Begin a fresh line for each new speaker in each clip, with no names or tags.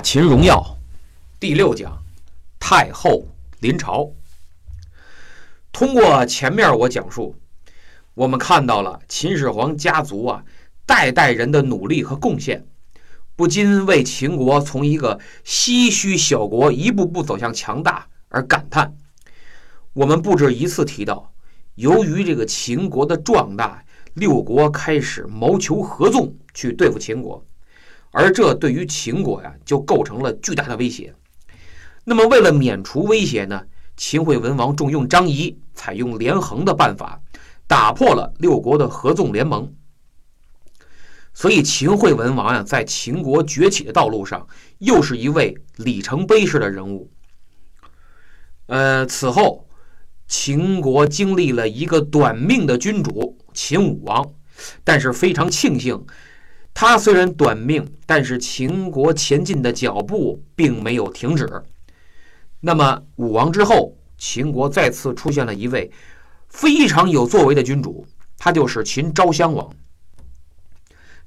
秦荣耀第六讲：太后临朝。通过前面我讲述，我们看到了秦始皇家族啊代代人的努力和贡献，不禁为秦国从一个唏嘘小国一步步走向强大而感叹。我们不止一次提到，由于这个秦国的壮大，六国开始谋求合纵去对付秦国。而这对于秦国呀，就构成了巨大的威胁。那么，为了免除威胁呢，秦惠文王重用张仪，采用连横的办法，打破了六国的合纵联盟。所以，秦惠文王呀，在秦国崛起的道路上，又是一位里程碑式的人物。呃，此后，秦国经历了一个短命的君主秦武王，但是非常庆幸。他虽然短命，但是秦国前进的脚步并没有停止。那么武王之后，秦国再次出现了一位非常有作为的君主，他就是秦昭襄王。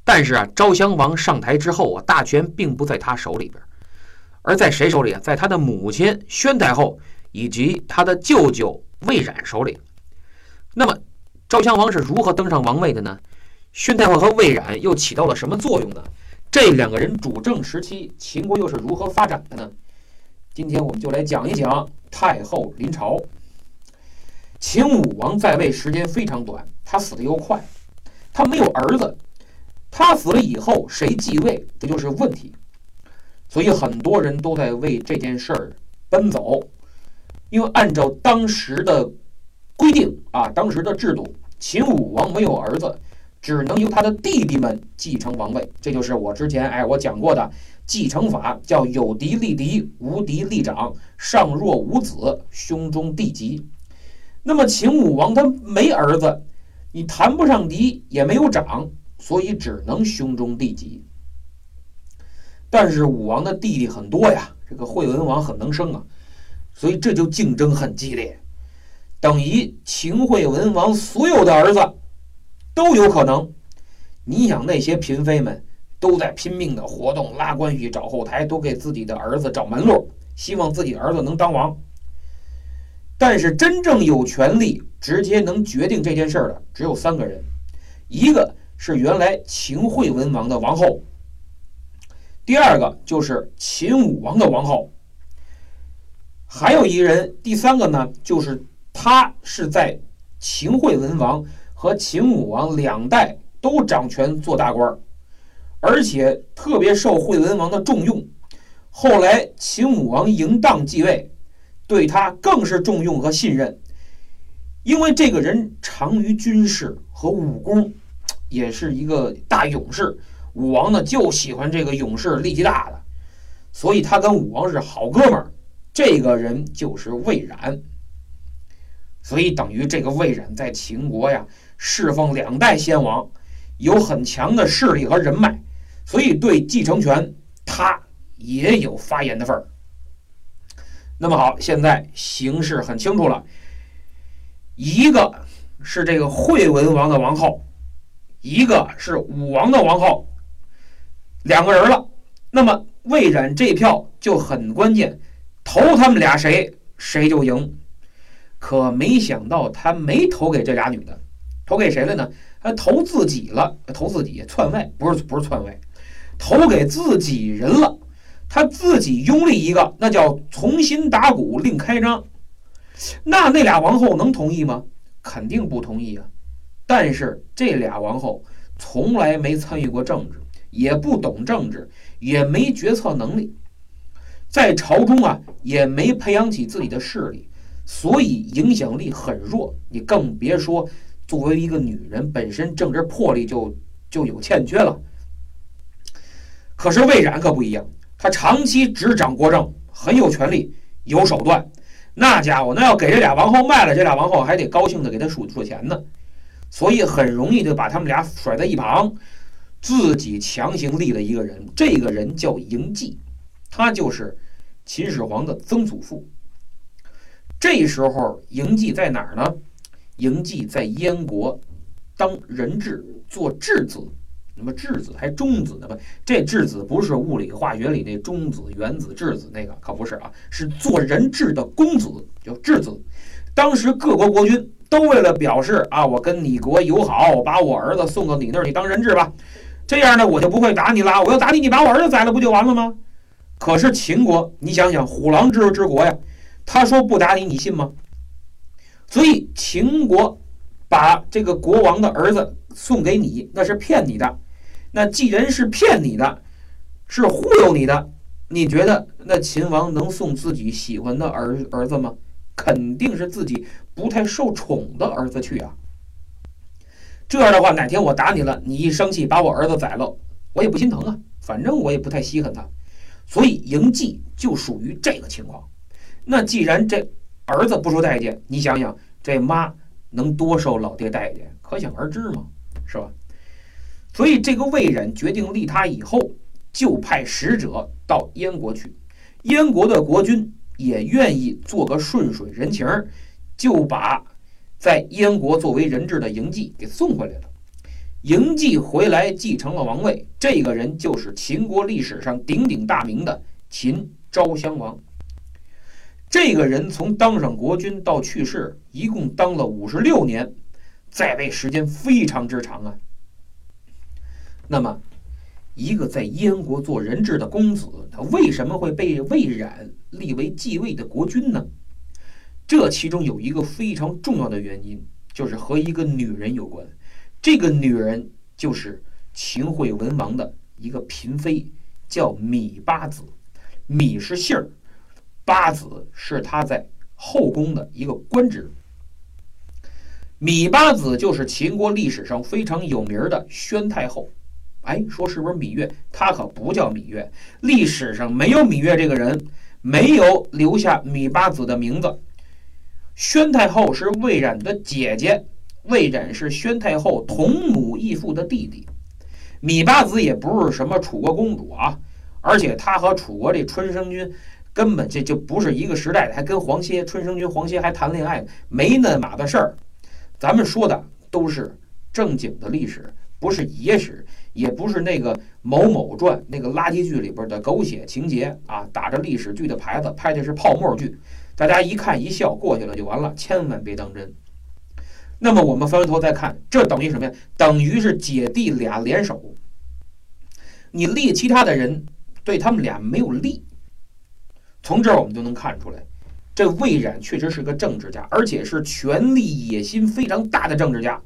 但是啊，昭襄王上台之后啊，大权并不在他手里边，而在谁手里啊？在他的母亲宣太后以及他的舅舅魏冉手里。那么昭襄王是如何登上王位的呢？宣太后和魏冉又起到了什么作用呢？这两个人主政时期，秦国又是如何发展的呢？今天我们就来讲一讲太后临朝。秦武王在位时间非常短，他死的又快，他没有儿子，他死了以后谁继位，这就是问题。所以很多人都在为这件事儿奔走，因为按照当时的规定啊，当时的制度，秦武王没有儿子。只能由他的弟弟们继承王位，这就是我之前哎我讲过的继承法，叫有嫡立嫡，无嫡立长。上若无子，兄中弟及。那么秦武王他没儿子，你谈不上嫡，也没有长，所以只能兄中弟及。但是武王的弟弟很多呀，这个惠文王很能生啊，所以这就竞争很激烈，等于秦惠文王所有的儿子。都有可能，你想那些嫔妃们都在拼命的活动、拉关系、找后台，都给自己的儿子找门路，希望自己儿子能当王。但是真正有权利、直接能决定这件事的只有三个人，一个是原来秦惠文王的王后，第二个就是秦武王的王后，还有一个人，第三个呢，就是他是在秦惠文王。和秦武王两代都掌权做大官而且特别受惠文王的重用。后来秦武王嬴荡继位，对他更是重用和信任，因为这个人长于军事和武功，也是一个大勇士。武王呢就喜欢这个勇士力气大的，所以他跟武王是好哥们儿。这个人就是魏冉，所以等于这个魏冉在秦国呀。侍奉两代先王，有很强的势力和人脉，所以对继承权他也有发言的份儿。那么好，现在形势很清楚了，一个是这个惠文王的王后，一个是武王的王后，两个人了。那么魏冉这票就很关键，投他们俩谁谁就赢。可没想到他没投给这俩女的。投给谁了呢？他投自己了，投自己篡位，不是不是篡位，投给自己人了。他自己拥立一个，那叫重新打鼓另开张。那那俩王后能同意吗？肯定不同意啊。但是这俩王后从来没参与过政治，也不懂政治，也没决策能力，在朝中啊也没培养起自己的势力，所以影响力很弱。你更别说。作为一个女人，本身政治魄力就就有欠缺了。可是魏冉可不一样，他长期执掌国政，很有权力，有手段。那家伙，那要给这俩王后卖了，这俩王后还得高兴的给他数数钱呢。所以很容易就把他们俩甩在一旁，自己强行立了一个人。这个人叫嬴稷，他就是秦始皇的曾祖父。这时候嬴稷在哪儿呢？嬴稷在燕国当人质，做质子，那么质子还中子呢不？这质子不是物理化学里那中子、原子、质子那个，可不是啊，是做人质的公子，叫质子。当时各国国君都为了表示啊，我跟你国友好，我把我儿子送到你那儿，你当人质吧。这样呢，我就不会打你了。我要打你，你把我儿子宰了，不就完了吗？可是秦国，你想想，虎狼之之国呀，他说不打你，你信吗？所以秦国把这个国王的儿子送给你，那是骗你的。那既然是骗你的，是忽悠你的，你觉得那秦王能送自己喜欢的儿儿子吗？肯定是自己不太受宠的儿子去啊。这样的话，哪天我打你了，你一生气把我儿子宰了，我也不心疼啊，反正我也不太稀罕他。所以嬴稷就属于这个情况。那既然这儿子不受待见，你想想这妈能多受老爹待见，可想而知嘛，是吧？所以，这个魏冉决定立他以后，就派使者到燕国去。燕国的国君也愿意做个顺水人情，就把在燕国作为人质的嬴稷给送回来了。嬴稷回来继承了王位，这个人就是秦国历史上鼎鼎大名的秦昭襄王。这个人从当上国君到去世，一共当了五十六年，在位时间非常之长啊。那么，一个在燕国做人质的公子，他为什么会被魏冉立为继位的国君呢？这其中有一个非常重要的原因，就是和一个女人有关。这个女人就是秦惠文王的一个嫔妃，叫芈八子。芈是姓儿，八子是他在后宫的一个官职。芈八子就是秦国历史上非常有名的宣太后。哎，说是不是芈月？她可不叫芈月，历史上没有芈月这个人，没有留下芈八子的名字。宣太后是魏冉的姐姐，魏冉是宣太后同母异父的弟弟。芈八子也不是什么楚国公主啊，而且她和楚国这春生君根本这就不是一个时代的，还跟黄歇、春生君黄歇还谈恋爱，没那码的事儿。咱们说的都是正经的历史，不是野史。也不是那个某某传那个垃圾剧里边的狗血情节啊，打着历史剧的牌子拍的是泡沫剧，大家一看一笑过去了就完了，千万别当真。那么我们翻回头再看，这等于什么呀？等于是姐弟俩联手，你立其他的人对他们俩没有利。从这儿我们就能看出来，这魏冉确实是个政治家，而且是权力野心非常大的政治家。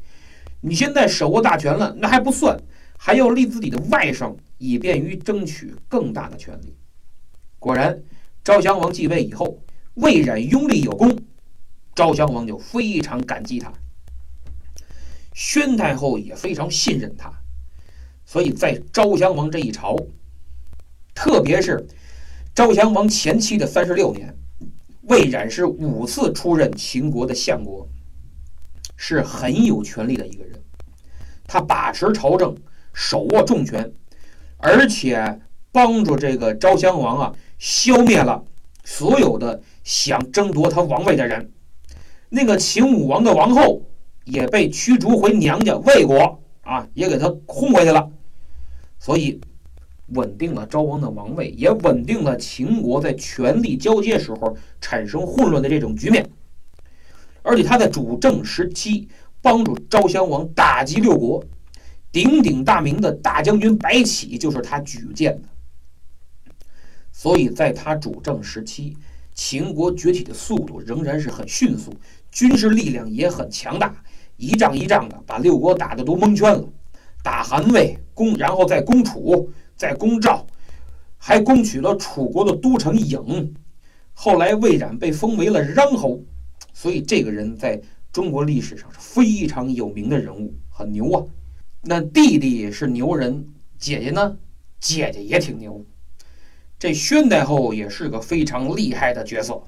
你现在手握大权了，那还不算。还要立自己的外甥，以便于争取更大的权利。果然，昭襄王继位以后，魏冉拥立有功，昭襄王就非常感激他。宣太后也非常信任他，所以在昭襄王这一朝，特别是昭襄王前期的三十六年，魏冉是五次出任秦国的相国，是很有权力的一个人，他把持朝政。手握重权，而且帮助这个昭襄王啊，消灭了所有的想争夺他王位的人。那个秦武王的王后也被驱逐回娘家魏国啊，也给他轰回去了。所以，稳定了昭王的王位，也稳定了秦国在权力交接时候产生混乱的这种局面。而且他在主政时期，帮助昭襄王打击六国。鼎鼎大名的大将军白起就是他举荐的，所以在他主政时期，秦国崛起的速度仍然是很迅速，军事力量也很强大，一仗一仗的把六国打得都蒙圈了，打韩魏攻，然后再攻楚，在攻赵，还攻取了楚国的都城郢。后来魏冉被封为了穰侯，所以这个人在中国历史上是非常有名的人物，很牛啊。那弟弟是牛人，姐姐呢？姐姐也挺牛。这宣太后也是个非常厉害的角色，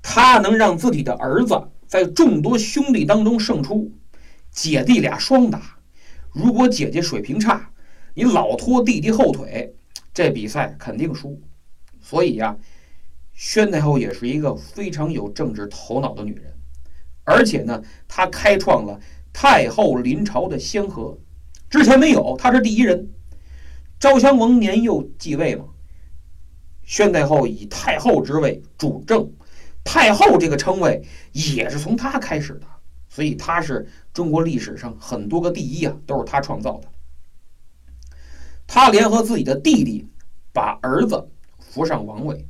她能让自己的儿子在众多兄弟当中胜出，姐弟俩双打。如果姐姐水平差，你老拖弟弟后腿，这比赛肯定输。所以呀，宣太后也是一个非常有政治头脑的女人，而且呢，她开创了太后临朝的先河。之前没有，她是第一人。昭襄王年幼继位嘛，宣太后以太后之位主政，太后这个称谓也是从她开始的，所以她是中国历史上很多个第一啊，都是她创造的。他联合自己的弟弟，把儿子扶上王位。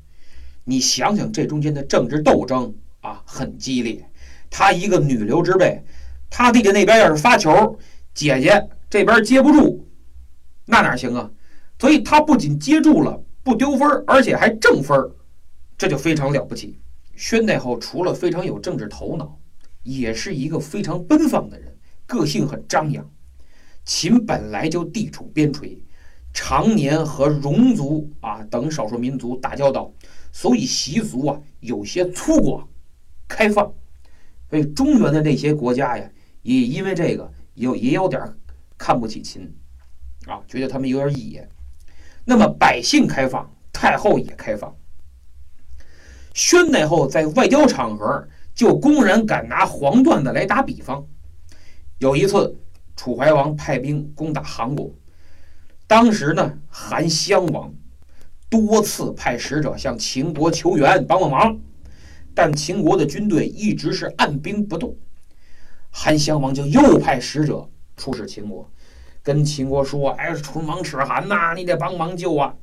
你想想，这中间的政治斗争啊，很激烈。他一个女流之辈，他弟弟那边要是发球，姐姐这边接不住，那哪行啊？所以他不仅接住了，不丢分而且还正分这就非常了不起。宣太后除了非常有政治头脑，也是一个非常奔放的人，个性很张扬。秦本来就地处边陲，常年和戎族啊等少数民族打交道。所以习俗啊有些粗犷、开放，所以中原的那些国家呀，也因为这个有也有点看不起秦，啊，觉得他们有点野。那么百姓开放，太后也开放。宣太后在外交场合就公然敢拿黄段子来打比方。有一次，楚怀王派兵攻打韩国，当时呢，韩襄王。多次派使者向秦国求援，帮帮忙，但秦国的军队一直是按兵不动。韩襄王就又派使者出使秦国，跟秦国说：“哎，唇亡齿寒呐，你得帮忙救啊！”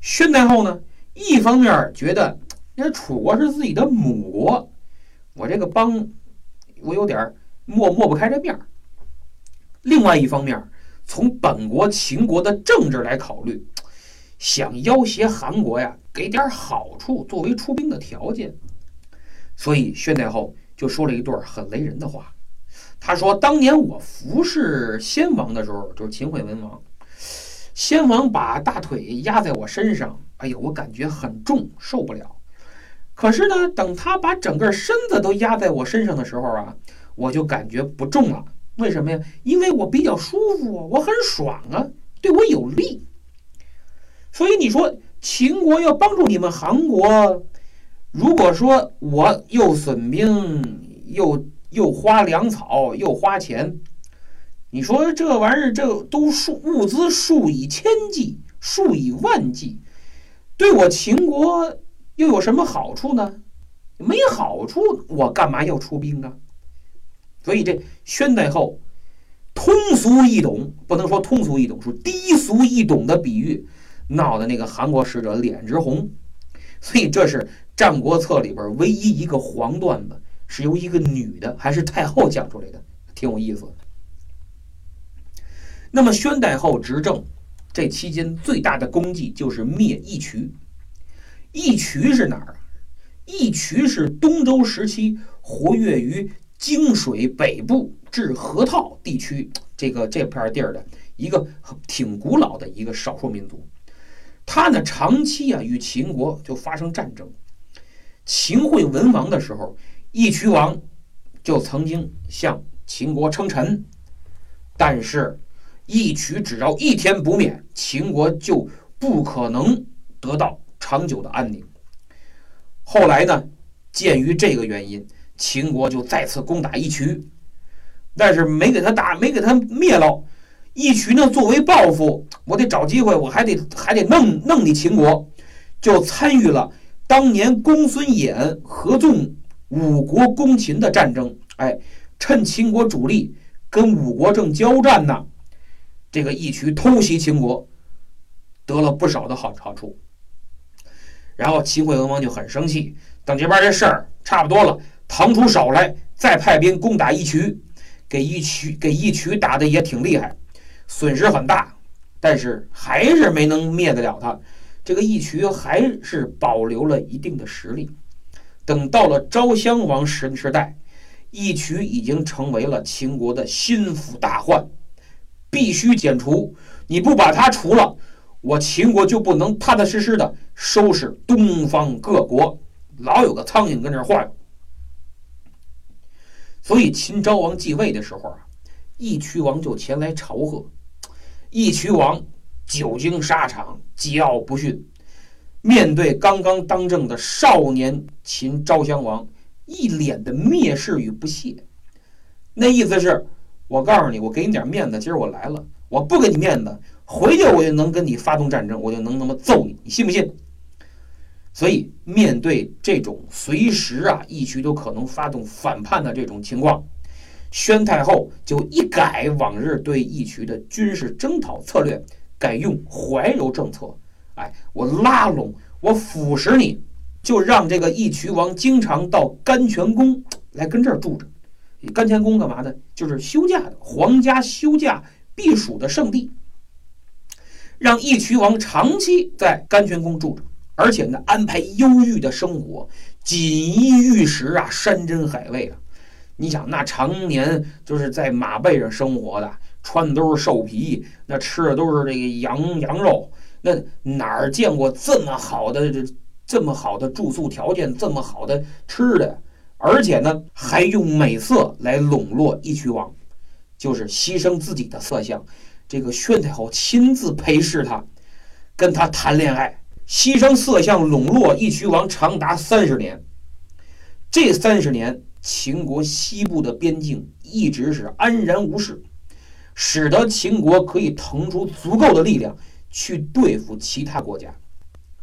宣太后呢，一方面觉得那楚国是自己的母国，我这个帮，我有点抹抹不开这面儿；另外一方面，从本国秦国的政治来考虑。想要挟韩国呀，给点好处作为出兵的条件，所以宣太后就说了一段很雷人的话。她说：“当年我服侍先王的时候，就是秦惠文王，先王把大腿压在我身上，哎呦，我感觉很重，受不了。可是呢，等他把整个身子都压在我身上的时候啊，我就感觉不重了。为什么呀？因为我比较舒服，我很爽啊，对我有利。”所以你说秦国要帮助你们韩国，如果说我又损兵，又又花粮草，又花钱，你说这玩意儿这都数物资数以千计，数以万计，对我秦国又有什么好处呢？没好处，我干嘛要出兵啊？所以这宣太后通俗易懂，不能说通俗易懂，说低俗易懂的比喻。闹的那个韩国使者脸直红，所以这是《战国策》里边唯一一个黄段子，是由一个女的还是太后讲出来的，挺有意思。那么宣太后执政这期间最大的功绩就是灭义渠。义渠是哪儿啊？义渠是东周时期活跃于泾水北部至河套地区这个这片地儿的一个挺古老的一个少数民族。他呢，长期啊与秦国就发生战争。秦惠文王的时候，义渠王就曾经向秦国称臣，但是义渠只要一天不灭，秦国就不可能得到长久的安宁。后来呢，鉴于这个原因，秦国就再次攻打义渠，但是没给他打，没给他灭了。义渠呢，作为报复，我得找机会，我还得还得弄弄你秦国，就参与了当年公孙衍合纵五国攻秦的战争。哎，趁秦国主力跟五国正交战呢，这个义渠偷袭秦国，得了不少的好好处。然后秦惠文王就很生气，等这边这事儿差不多了，腾出手来，再派兵攻打义渠，给义渠给义渠打的也挺厉害。损失很大，但是还是没能灭得了他。这个义渠还是保留了一定的实力。等到了昭襄王时时代，义渠已经成为了秦国的心腹大患，必须剪除。你不把他除了，我秦国就不能踏踏实实的收拾东方各国。老有个苍蝇跟这晃悠。所以秦昭王继位的时候啊，义渠王就前来朝贺。义渠王久经沙场，桀骜不驯，面对刚刚当政的少年秦昭襄王，一脸的蔑视与不屑。那意思是，我告诉你，我给你点面子，今儿我来了，我不给你面子，回去我就能跟你发动战争，我就能他妈揍你，你信不信？所以面对这种随时啊义渠都可能发动反叛的这种情况，宣太后就一改往日对义渠的军事征讨策略，改用怀柔政策。哎，我拉拢，我腐蚀你，就让这个义渠王经常到甘泉宫来跟这儿住着。甘泉宫干嘛的？就是休假的，皇家休假避暑的圣地。让义渠王长期在甘泉宫住着。而且呢，安排优裕的生活，锦衣玉食啊，山珍海味啊。你想，那常年就是在马背上生活的，穿的都是兽皮，那吃的都是这个羊羊肉，那哪儿见过这么好的这这么好的住宿条件，这么好的吃的？而且呢，还用美色来笼络义渠王，就是牺牲自己的色相。这个宣太后亲自陪侍他，跟他谈恋爱。牺牲色相笼络义渠王长达三十年，这三十年，秦国西部的边境一直是安然无事，使得秦国可以腾出足够的力量去对付其他国家，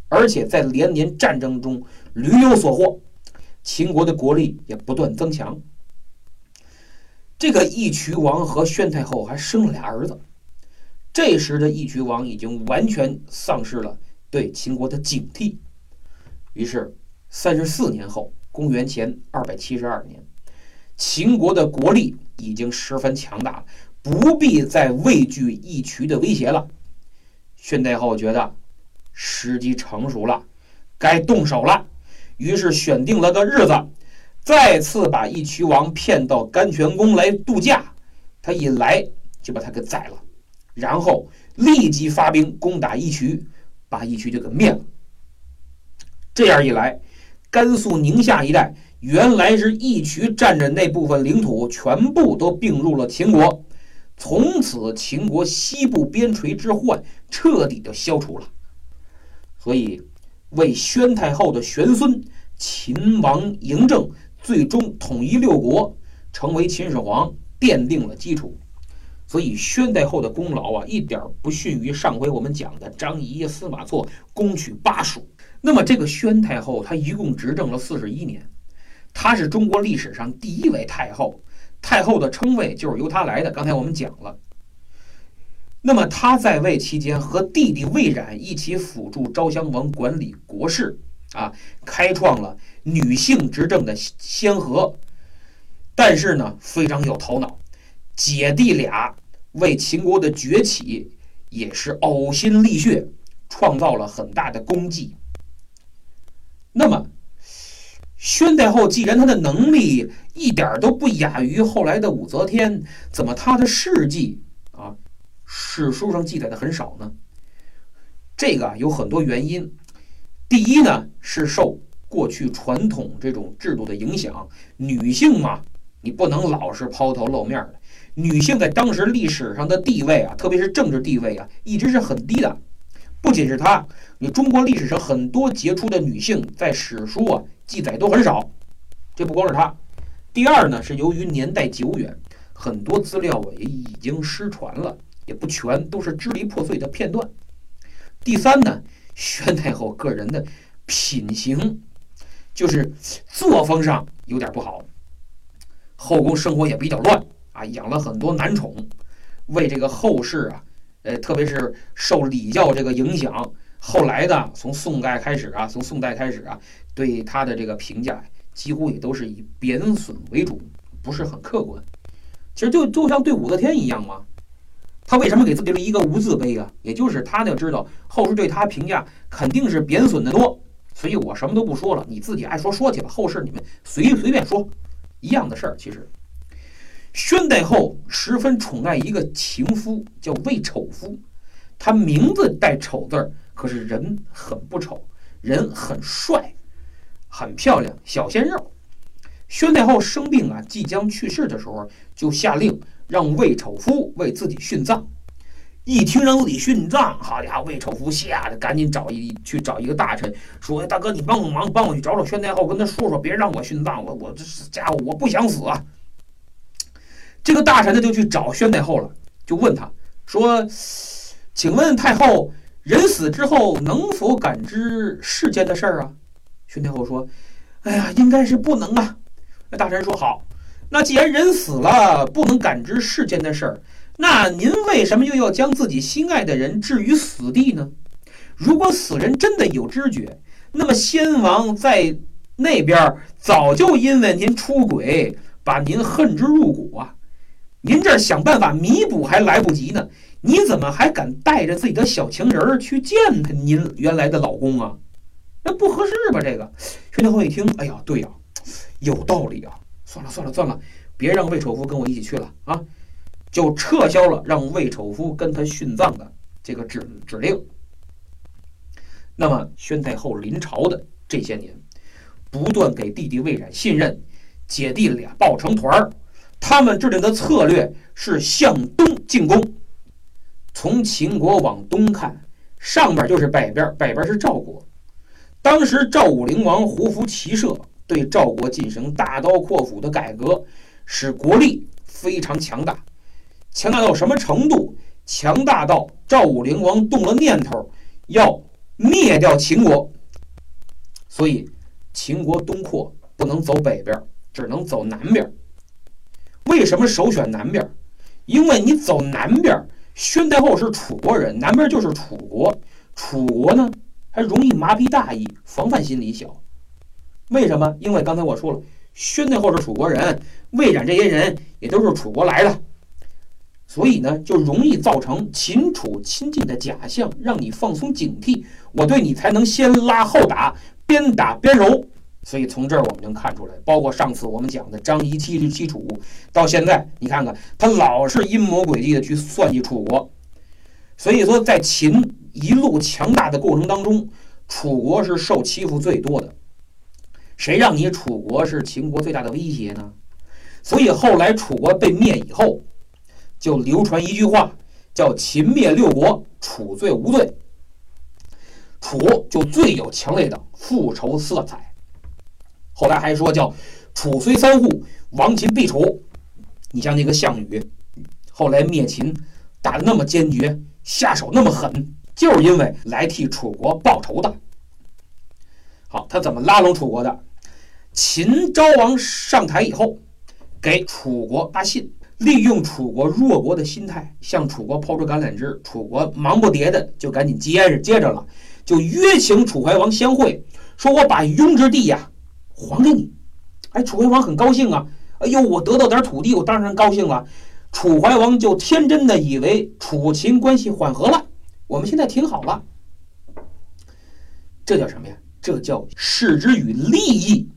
而且在连年战争中屡有所获，秦国的国力也不断增强。这个义渠王和宣太后还生了俩儿子，这时的义渠王已经完全丧失了。对秦国的警惕，于是三十四年后，公元前二百七十二年，秦国的国力已经十分强大了，不必再畏惧义渠的威胁了。宣太后觉得时机成熟了，该动手了，于是选定了个日子，再次把义渠王骗到甘泉宫来度假。他一来就把他给宰了，然后立即发兵攻打义渠。把义渠就给灭了。这样一来，甘肃、宁夏一带原来是义渠占着那部分领土，全部都并入了秦国。从此，秦国西部边陲之患彻底的消除了。所以，为宣太后的玄孙秦王嬴政最终统一六国，成为秦始皇奠定了基础。所以宣太后的功劳啊，一点不逊于上回我们讲的张仪、司马错攻取巴蜀。那么这个宣太后，她一共执政了四十一年，她是中国历史上第一位太后，太后的称谓就是由她来的。刚才我们讲了。那么她在位期间，和弟弟魏冉一起辅助昭襄王管理国事，啊，开创了女性执政的先河。但是呢，非常有头脑，姐弟俩。为秦国的崛起也是呕心沥血，创造了很大的功绩。那么，宣太后既然她的能力一点都不亚于后来的武则天，怎么她的事迹啊史书上记载的很少呢？这个有很多原因。第一呢，是受过去传统这种制度的影响，女性嘛，你不能老是抛头露面的。女性在当时历史上的地位啊，特别是政治地位啊，一直是很低的。不仅是她，你中国历史上很多杰出的女性，在史书啊记载都很少。这不光是她。第二呢，是由于年代久远，很多资料啊也已经失传了，也不全，都是支离破碎的片段。第三呢，宣太后个人的品行，就是作风上有点不好，后宫生活也比较乱。养了很多男宠，为这个后世啊，呃，特别是受礼教这个影响，后来的从宋代开始啊，从宋代开始啊，对他的这个评价几乎也都是以贬损为主，不是很客观。其实就就像对武则天一样嘛，他为什么给自己立一个无字碑啊？也就是他呢知道后世对他评价肯定是贬损的多，所以我什么都不说了，你自己爱说说去吧，后世你们随随便说，一样的事儿，其实。宣太后十分宠爱一个情夫，叫魏丑夫。他名字带“丑”字儿，可是人很不丑，人很帅，很漂亮，小鲜肉。宣太后生病啊，即将去世的时候，就下令让魏丑夫为自己殉葬。一听让自己殉葬，好家伙，魏丑夫吓得赶紧找一去找一个大臣，说：“大哥，你帮帮忙，帮我去找找宣太后，跟他说说，别让我殉葬，我我这家伙我不想死啊。”这个大臣呢就去找宣太后了，就问他说：“请问太后，人死之后能否感知世间的事儿啊？”宣太后说：“哎呀，应该是不能啊。”那大臣说：“好，那既然人死了不能感知世间的事儿，那您为什么又要将自己心爱的人置于死地呢？如果死人真的有知觉，那么先王在那边早就因为您出轨，把您恨之入骨啊！您这想办法弥补还来不及呢，你怎么还敢带着自己的小情人儿去见他您原来的老公啊？那不合适吧？这个宣太后一听，哎呀，对呀，有道理啊！算了算了算了，别让魏丑夫跟我一起去了啊！就撤销了让魏丑夫跟他殉葬的这个指指令。那么，宣太后临朝的这些年，不断给弟弟魏冉信任，姐弟俩抱成团儿。他们制定的策略是向东进攻。从秦国往东看，上边就是北边，北边是赵国。当时赵武灵王胡服骑射，对赵国进行大刀阔斧的改革，使国力非常强大。强大到什么程度？强大到赵武灵王动了念头要。灭掉秦国，所以秦国东扩不能走北边，只能走南边。为什么首选南边？因为你走南边，宣太后是楚国人，南边就是楚国，楚国呢还容易麻痹大意，防范心理小。为什么？因为刚才我说了，宣太后是楚国人，魏冉这些人也都是楚国来的。所以呢，就容易造成秦楚亲近的假象，让你放松警惕，我对你才能先拉后打，边打边揉。所以从这儿我们能看出来，包括上次我们讲的张仪欺欺楚，到现在你看看他老是阴谋诡计的去算计楚国。所以说，在秦一路强大的过程当中，楚国是受欺负最多的。谁让你楚国是秦国最大的威胁呢？所以后来楚国被灭以后。就流传一句话，叫“秦灭六国，楚罪无罪”。楚就最有强烈的复仇色彩。后来还说叫“楚虽三户，亡秦必楚”。你像那个项羽，后来灭秦打的那么坚决，下手那么狠，就是因为来替楚国报仇的。好，他怎么拉拢楚国的？秦昭王上台以后，给楚国发信。利用楚国弱国的心态，向楚国抛出橄榄枝。楚国忙不迭的就赶紧接着接着了，就约请楚怀王相会，说我把雍之地呀还给你。哎，楚怀王很高兴啊，哎呦，我得到点土地，我当然高兴了。楚怀王就天真的以为楚秦关系缓和了，我们现在挺好了。这叫什么呀？这叫视之与利益，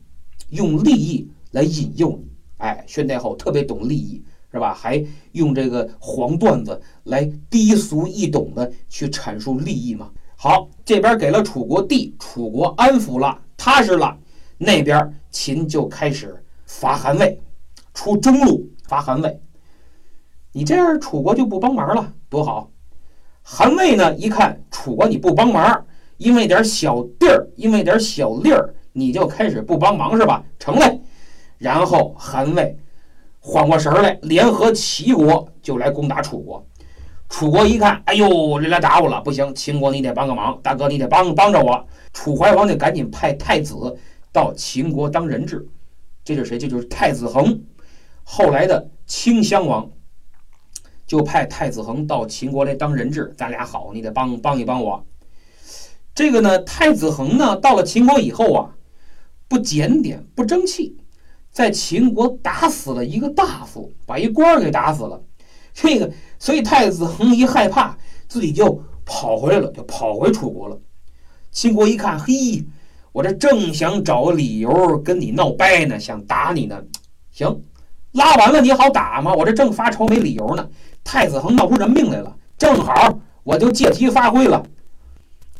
用利益来引诱你。哎，宣太后特别懂利益。是吧？还用这个黄段子来低俗易懂的去阐述利益嘛？好，这边给了楚国地，楚国安抚了，踏实了。那边秦就开始伐韩魏，出中路伐韩魏。你这样楚国就不帮忙了，多好！韩魏呢，一看楚国你不帮忙，因为点小地儿，因为点小利儿，你就开始不帮忙是吧？成嘞。然后韩魏。缓过神儿来，联合齐国就来攻打楚国。楚国一看，哎呦，这来打我了，不行，秦国你得帮个忙，大哥你得帮帮着我。楚怀王就赶紧派太子到秦国当人质。这就是谁？这就是太子恒，后来的清襄王，就派太子恒到秦国来当人质。咱俩好，你得帮帮一帮我。这个呢，太子恒呢，到了秦国以后啊，不检点，不争气。在秦国打死了一个大夫，把一官儿给打死了。这个，所以太子恒一害怕，自己就跑回来了，就跑回楚国了。秦国一看，嘿，我这正想找理由跟你闹掰呢，想打你呢。行，拉完了你好打吗？我这正发愁没理由呢。太子恒闹出人命来了，正好我就借题发挥了。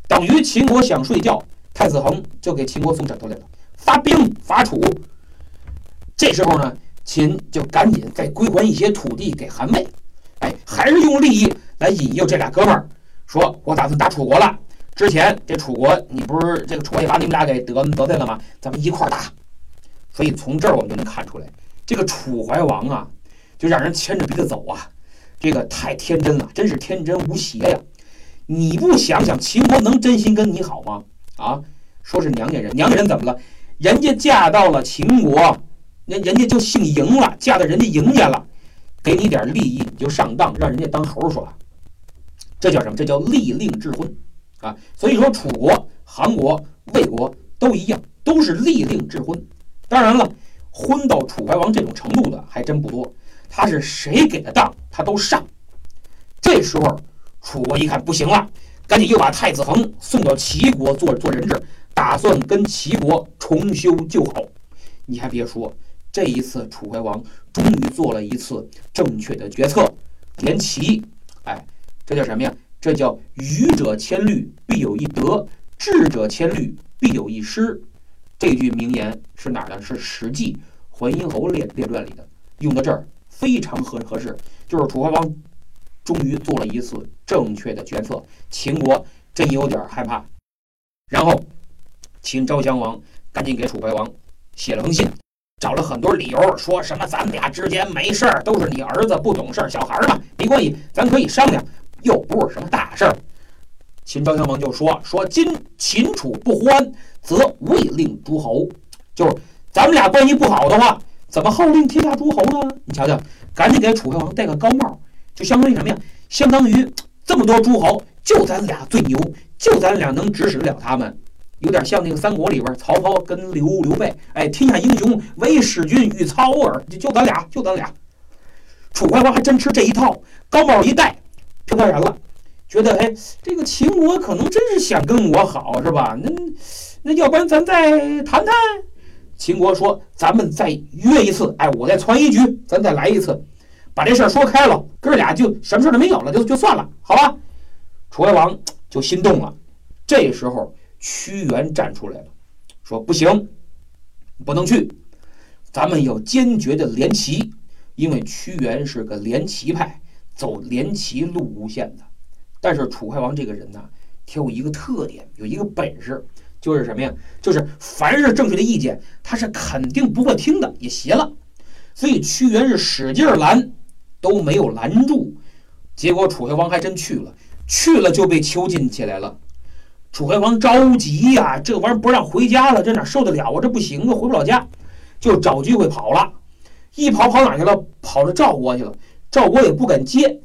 等于秦国想睡觉，太子恒就给秦国送枕头来了，发兵伐楚。这时候呢，秦就赶紧再归还一些土地给韩魏，哎，还是用利益来引诱这俩哥们儿，说我打算打楚国了。之前这楚国你不是这个楚国把你们俩给得得罪了吗？咱们一块儿打。所以从这儿我们就能看出来，这个楚怀王啊，就让人牵着鼻子走啊。这。个太天真了，真是天真无邪呀！你不想想，秦国能真心跟你好吗？啊，说是娘家人，娘家人怎么了？人家嫁到了秦国，人人家就姓嬴了，嫁到人家嬴家了，给你点利益你就上当，让人家当猴耍，这叫什么？这叫利令智昏啊！所以说，楚国、韩国、魏国都一样，都是利令智昏。当然了，昏到楚怀王这种程度的还真不多，他是谁给的当，他都上。这时候，楚国一看不行了，赶紧又把太子恒送到齐国做做人质。打算跟齐国重修旧好，你还别说，这一次楚怀王终于做了一次正确的决策，连齐。哎，这叫什么呀？这叫愚者千虑，必有一得；智者千虑，必有一失。这句名言是哪儿的？是《史记·淮阴侯列列传》里的，用到这儿非常合合适。就是楚怀王终于做了一次正确的决策，秦国真有点害怕。然后。秦昭襄王赶紧给楚怀王写了封信，找了很多理由，说什么咱们俩之间没事儿，都是你儿子不懂事儿，小孩儿嘛，没关系，咱可以商量，又不是什么大事儿。秦昭襄王就说：“说今秦楚不欢，则未令诸侯。就是咱们俩关系不好的话，怎么号令天下诸侯呢？你瞧瞧，赶紧给楚怀王戴个高帽，就相当于什么呀？相当于这么多诸侯，就咱俩最牛，就咱俩能指使得了他们。”有点像那个三国里边，曹操跟刘刘备，哎，天下英雄唯使君与操耳，就就咱俩，就咱俩。楚怀王还真吃这一套，高帽一戴，就当然了，觉得哎，这个秦国可能真是想跟我好，是吧？那那要不然咱再谈谈？秦国说，咱们再约一次，哎，我再传一局，咱再来一次，把这事儿说开了，哥俩就什么事儿都没有了，就就算了，好吧？楚怀王就心动了，这时候。屈原站出来了，说：“不行，不能去，咱们要坚决的联齐，因为屈原是个联齐派，走联齐路无限的。但是楚怀王这个人呢，他有一个特点，有一个本事，就是什么呀？就是凡是正确的意见，他是肯定不会听的，也邪了。所以屈原是使劲拦，都没有拦住。结果楚怀王还真去了，去了就被囚禁起来了。”楚怀王着急呀，这玩意儿不让回家了，这哪受得了啊？这不行啊，回不了家，就找机会跑了。一跑跑哪去了？跑到赵国去了。赵国也不敢接，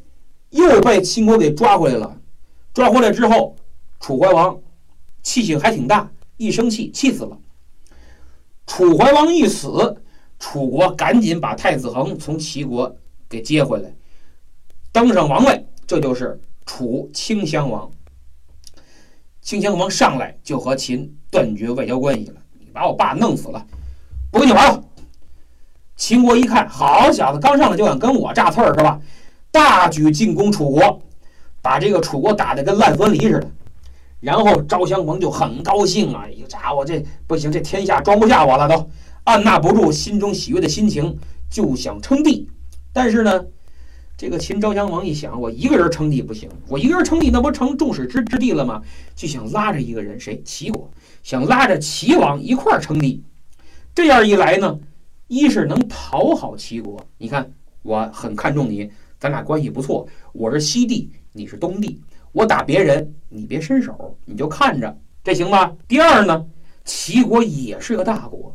又被秦国给抓回来了。抓回来之后，楚怀王气性还挺大，一生气气死了。楚怀王一死，楚国赶紧把太子恒从齐国给接回来，登上王位，这就是楚顷襄王。顷襄王上来就和秦断绝外交关系了，你把我爸弄死了，不跟你玩了。秦国一看，好小子，刚上来就想跟我炸刺儿是吧？大举进攻楚国，把这个楚国打得跟烂酸梨似的。然后昭襄王就很高兴啊，一个家伙这不行，这天下装不下我了，都按捺不住心中喜悦的心情，就想称帝。但是呢。这个秦昭襄王一想，我一个人称帝不行，我一个人称帝，那不成众矢之之的了吗？就想拉着一个人，谁？齐国，想拉着齐王一块儿称帝。这样一来呢，一是能讨好齐国，你看我很看重你，咱俩关系不错，我是西帝，你是东帝，我打别人，你别伸手，你就看着，这行吧？第二呢，齐国也是个大国，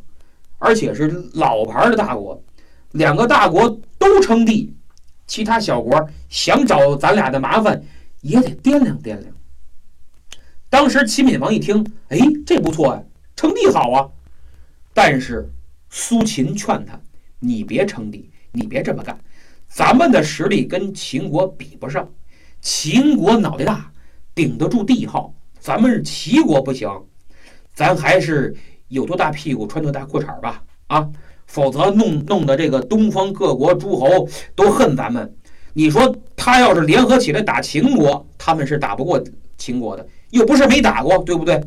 而且是老牌的大国，两个大国都称帝。其他小国想找咱俩的麻烦，也得掂量掂量。当时齐闵王一听，哎，这不错呀，称帝好啊。但是苏秦劝他，你别称帝，你别这么干，咱们的实力跟秦国比不上。秦国脑袋大，顶得住帝号，咱们是齐国不行，咱还是有多大屁股穿多大裤衩吧，啊。否则弄弄得这个东方各国诸侯都恨咱们。你说他要是联合起来打秦国，他们是打不过秦国的，又不是没打过，对不对？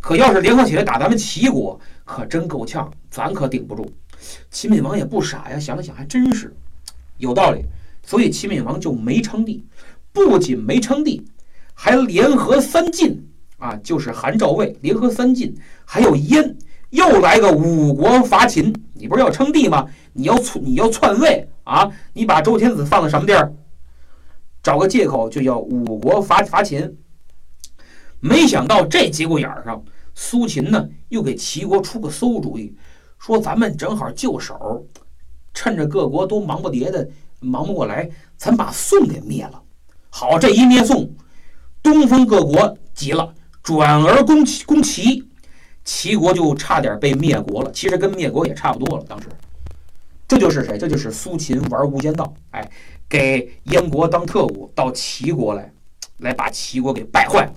可要是联合起来打咱们齐国，可真够呛，咱可顶不住。秦闵王也不傻呀，想了想还真是有道理，所以秦闵王就没称帝，不仅没称帝，还联合三晋啊，就是韩赵魏联合三晋，还有燕。又来个五国伐秦，你不是要称帝吗？你要篡，你要篡位啊！你把周天子放在什么地儿？
找个借口就叫五国伐伐秦。没想到这节骨眼儿上，苏秦呢又给齐国出个馊主意，说咱们正好就手，趁着各国都忙不迭的，忙不过来，咱把宋给灭了。好，这一灭宋，东方各国急了，转而攻攻齐，齐国就差点被灭国了。其实跟灭国也差不多了。当时，这就是谁？这就是苏秦玩无间道，哎，给燕国当特务，到齐国来，来把齐国给败坏了。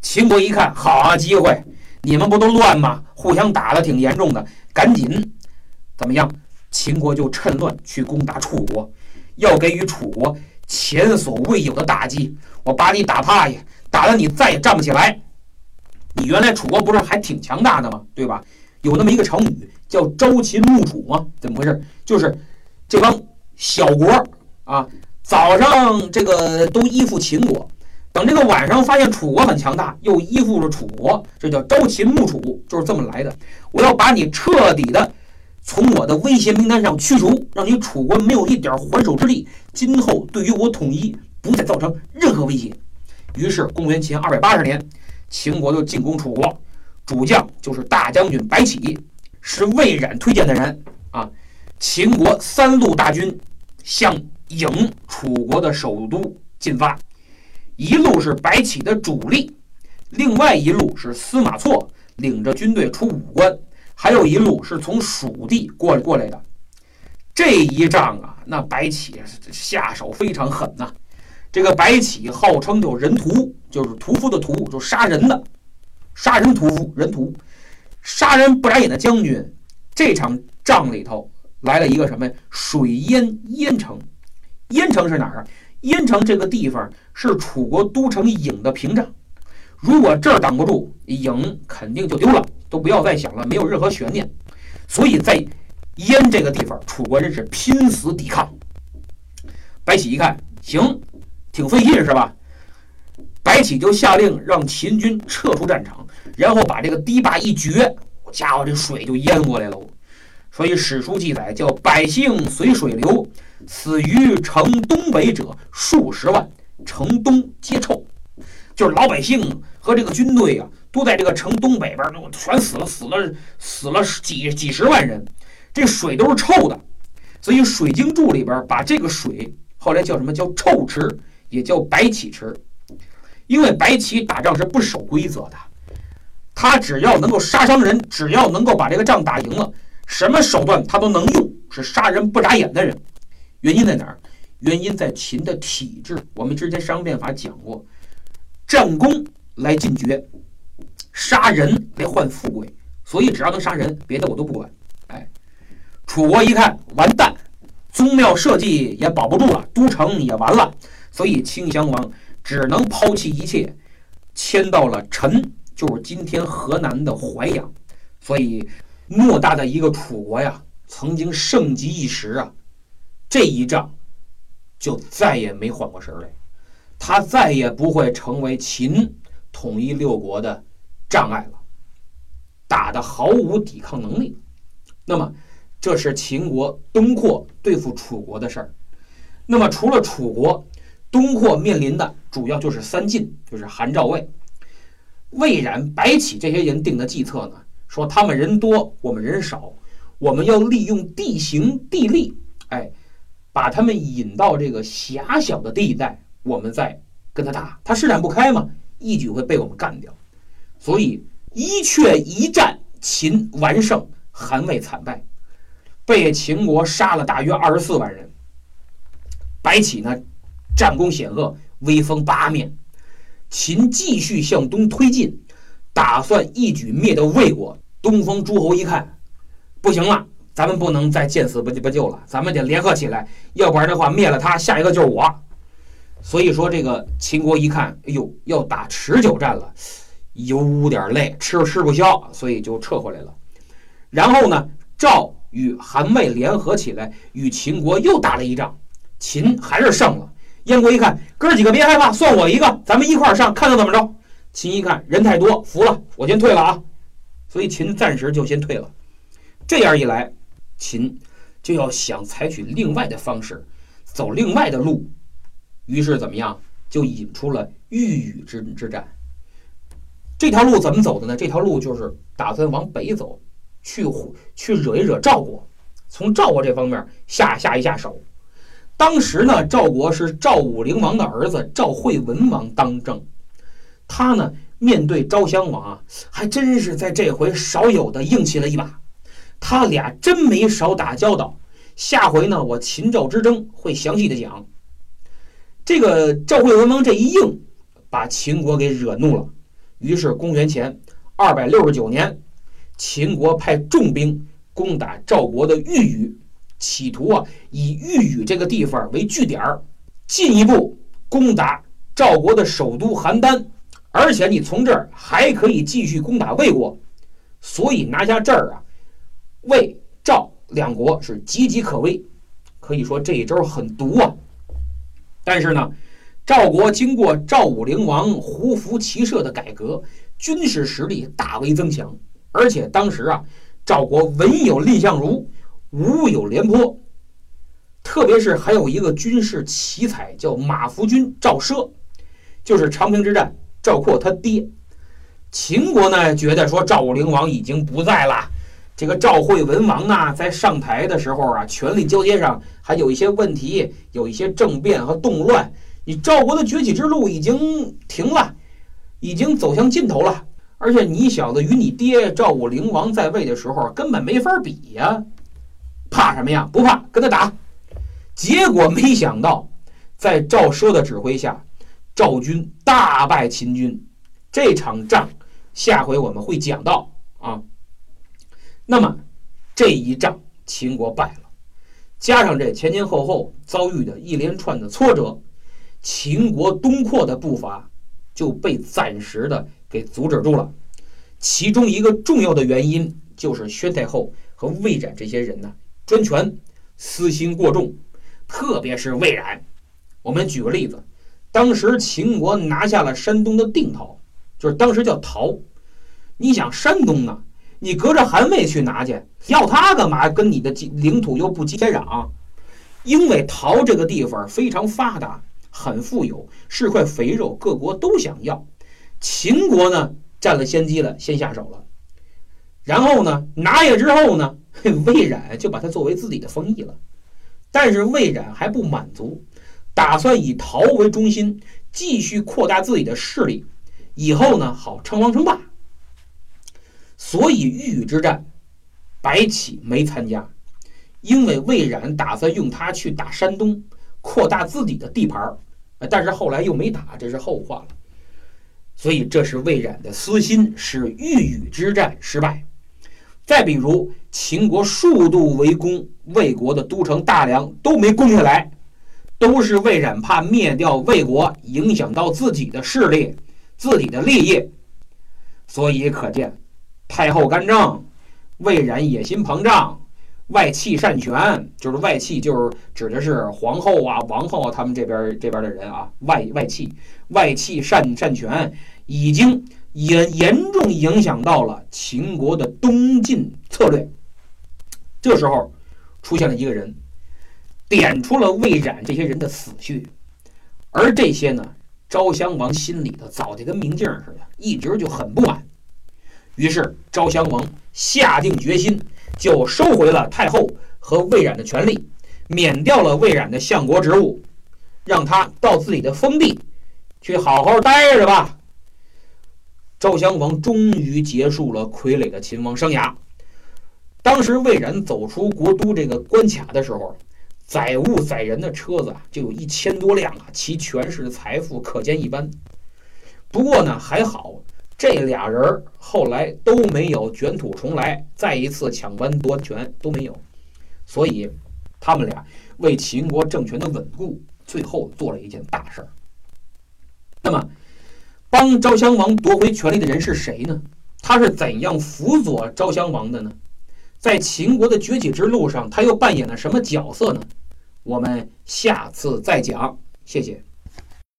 秦国一看，好啊，机会！你们不都乱吗？互相打的挺严重的，赶紧怎么样？秦国就趁乱去攻打楚国，要给予楚国前所未有的打击。我把你打趴下，打得你再也站不起来。你原来楚国不是还挺强大的吗？对吧？有那么一个成语叫“朝秦暮楚”吗？怎么回事？就是这帮小国啊，早上这个都依附秦国。等这个晚上发现楚国很强大，又依附着楚国，这叫朝秦暮楚，就是这么来的。我要把你彻底的从我的威胁名单上驱除，让你楚国没有一点还手之力，今后对于我统一不再造成任何威胁。于是，公元前二百八十年，秦国就进攻楚国，主将就是大将军白起，是魏冉推荐的人啊。秦国三路大军向郢楚国的首都进发。一路是白起的主力，另外一路是司马错领着军队出武关，还有一路是从蜀地过过来的。这一仗啊，那白起下手非常狠呐。这个白起号称叫人屠，就是屠夫的屠，就杀人的，杀人屠夫，人屠，杀人不眨眼的将军。这场仗里头来了一个什么呀？水淹淹城，淹城是哪儿啊？淹城这个地方是楚国都城郢的屏障，如果这儿挡不住，郢肯定就丢了，都不要再想了，没有任何悬念。所以在淹这个地方，楚国人是拼死抵抗。白起一看，行，挺费劲是吧？白起就下令让秦军撤出战场，然后把这个堤坝一掘，家伙这水就淹过来了。所以史书记载叫百姓随水流。死于城东北者数十万，城东皆臭，就是老百姓和这个军队啊，都在这个城东北边都全死了，死了死了几几十万人，这水都是臭的，所以《水经注》里边把这个水后来叫什么叫臭池，也叫白起池，因为白起打仗是不守规则的，他只要能够杀伤人，只要能够把这个仗打赢了，什么手段他都能用，是杀人不眨眼的人。原因在哪儿？原因在秦的体制。我们之前商变法讲过，战功来进爵，杀人来换富贵。所以只要能杀人，别的我都不管。哎，楚国一看完蛋，宗庙社稷也保不住了，都城也完了。所以顷襄王只能抛弃一切，迁到了陈，就是今天河南的淮阳。所以偌大的一个楚国呀，曾经盛极一时啊。这一仗就再也没缓过神来，他再也不会成为秦统一六国的障碍了，打得毫无抵抗能力。那么，这是秦国东扩对付楚国的事儿。那么，除了楚国，东扩面临的主要就是三晋，就是韩赵魏、魏冉、白起这些人定的计策呢，说他们人多，我们人少，我们要利用地形地利，哎。把他们引到这个狭小的地带，我们再跟他打，他施展不开嘛，一举会被我们干掉。所以一阙一战，秦完胜，韩魏惨败，被秦国杀了大约二十四万人。白起呢，战功显赫，威风八面。秦继续向东推进，打算一举灭掉魏国。东方诸侯一看，不行了。咱们不能再见死不不救了，咱们得联合起来，要不然的话灭了他，下一个就是我。所以说，这个秦国一看，哎呦，要打持久战了，有点累，吃吃不消，所以就撤回来了。然后呢，赵与韩魏联合起来，与秦国又打了一仗，秦还是胜了。燕国一看，哥几个别害怕，算我一个，咱们一块儿上，看他怎么着。秦一看人太多，服了，我先退了啊。所以秦暂时就先退了。这样一来。秦就要想采取另外的方式，走另外的路，于是怎么样，就引出了豫语之之战。这条路怎么走的呢？这条路就是打算往北走，去去惹一惹赵国，从赵国这方面下下一下手。当时呢，赵国是赵武灵王的儿子赵惠文王当政，他呢面对昭襄王啊，还真是在这回少有的硬气了一把。他俩真没少打交道。下回呢，我秦赵之争会详细的讲。这个赵惠文王这一硬，把秦国给惹怒了。于是，公元前二百六十九年，秦国派重兵攻打赵国的豫宇，企图啊以豫宇这个地方为据点儿，进一步攻打赵国的首都邯郸。而且，你从这儿还可以继续攻打魏国。所以，拿下这儿啊，魏赵两国是岌岌可危。可以说，这一招很毒啊。但是呢。赵国经过赵武灵王胡服骑射的改革，军事实力大为增强。而且当时啊，赵国文有蔺相如，武有廉颇，特别是还有一个军事奇才叫马服君赵奢，就是长平之战赵括他爹。秦国呢觉得说赵武灵王已经不在了，这个赵惠文王呢在上台的时候啊，权力交接上还有一些问题，有一些政变和动乱。你赵国的崛起之路已经停了，已经走向尽头了。而且你小子与你爹赵武灵王在位的时候根本没法比呀，怕什么呀？不怕，跟他打。结果没想到，在赵奢的指挥下，赵军大败秦军。这场仗下回我们会讲到啊。那么这一仗秦国败了，加上这前前后后遭遇的一连串的挫折。秦国东扩的步伐就被暂时的给阻止住了，其中一个重要的原因就是宣太后和魏冉这些人呢专权、私心过重，特别是魏冉。我们举个例子，当时秦国拿下了山东的定陶，就是当时叫陶。你想山东呢，你隔着韩魏去拿去，要他干嘛？跟你的领土又不接壤，因为陶这个地方非常发达。很富有，是块肥肉，各国都想要。秦国呢占了先机了，先下手了。然后呢拿下之后呢，魏冉就把它作为自己的封邑了。但是魏冉还不满足，打算以陶为中心，继续扩大自己的势力，以后呢好称王称霸。所以豫之战，白起没参加，因为魏冉打算用他去打山东，扩大自己的地盘儿。但是后来又没打，这是后话了。所以这是魏冉的私心，使豫语之战失败。再比如，秦国数度围攻魏国的都城大梁都没攻下来，都是魏冉怕灭掉魏国，影响到自己的势力、自己的利益。所以可见，太后干政，魏冉野心膨胀。外戚擅权，就是外戚，就是指的是皇后啊、王后啊，他们这边这边的人啊。外外戚，外戚擅擅权，已经严严重影响到了秦国的东进策略。这时候，出现了一个人，点出了魏冉这些人的死穴。而这些呢，昭襄王心里头早就跟明镜似的，一直就很不满。于是，昭襄王下定决心。就收回了太后和魏冉的权利，免掉了魏冉的相国职务，让他到自己的封地去好好待着吧。赵襄王终于结束了傀儡的秦王生涯。当时魏冉走出国都这个关卡的时候，载物载人的车子就有一千多辆啊，其权势财富可见一斑。不过呢，还好。这俩人后来都没有卷土重来，再一次抢班夺权都没有，所以他们俩为秦国政权的稳固，最后做了一件大事儿。那么，帮昭襄王夺回权力的人是谁呢？他是怎样辅佐昭襄王的呢？在秦国的崛起之路上，他又扮演了什么角色呢？我们下次再讲。谢谢。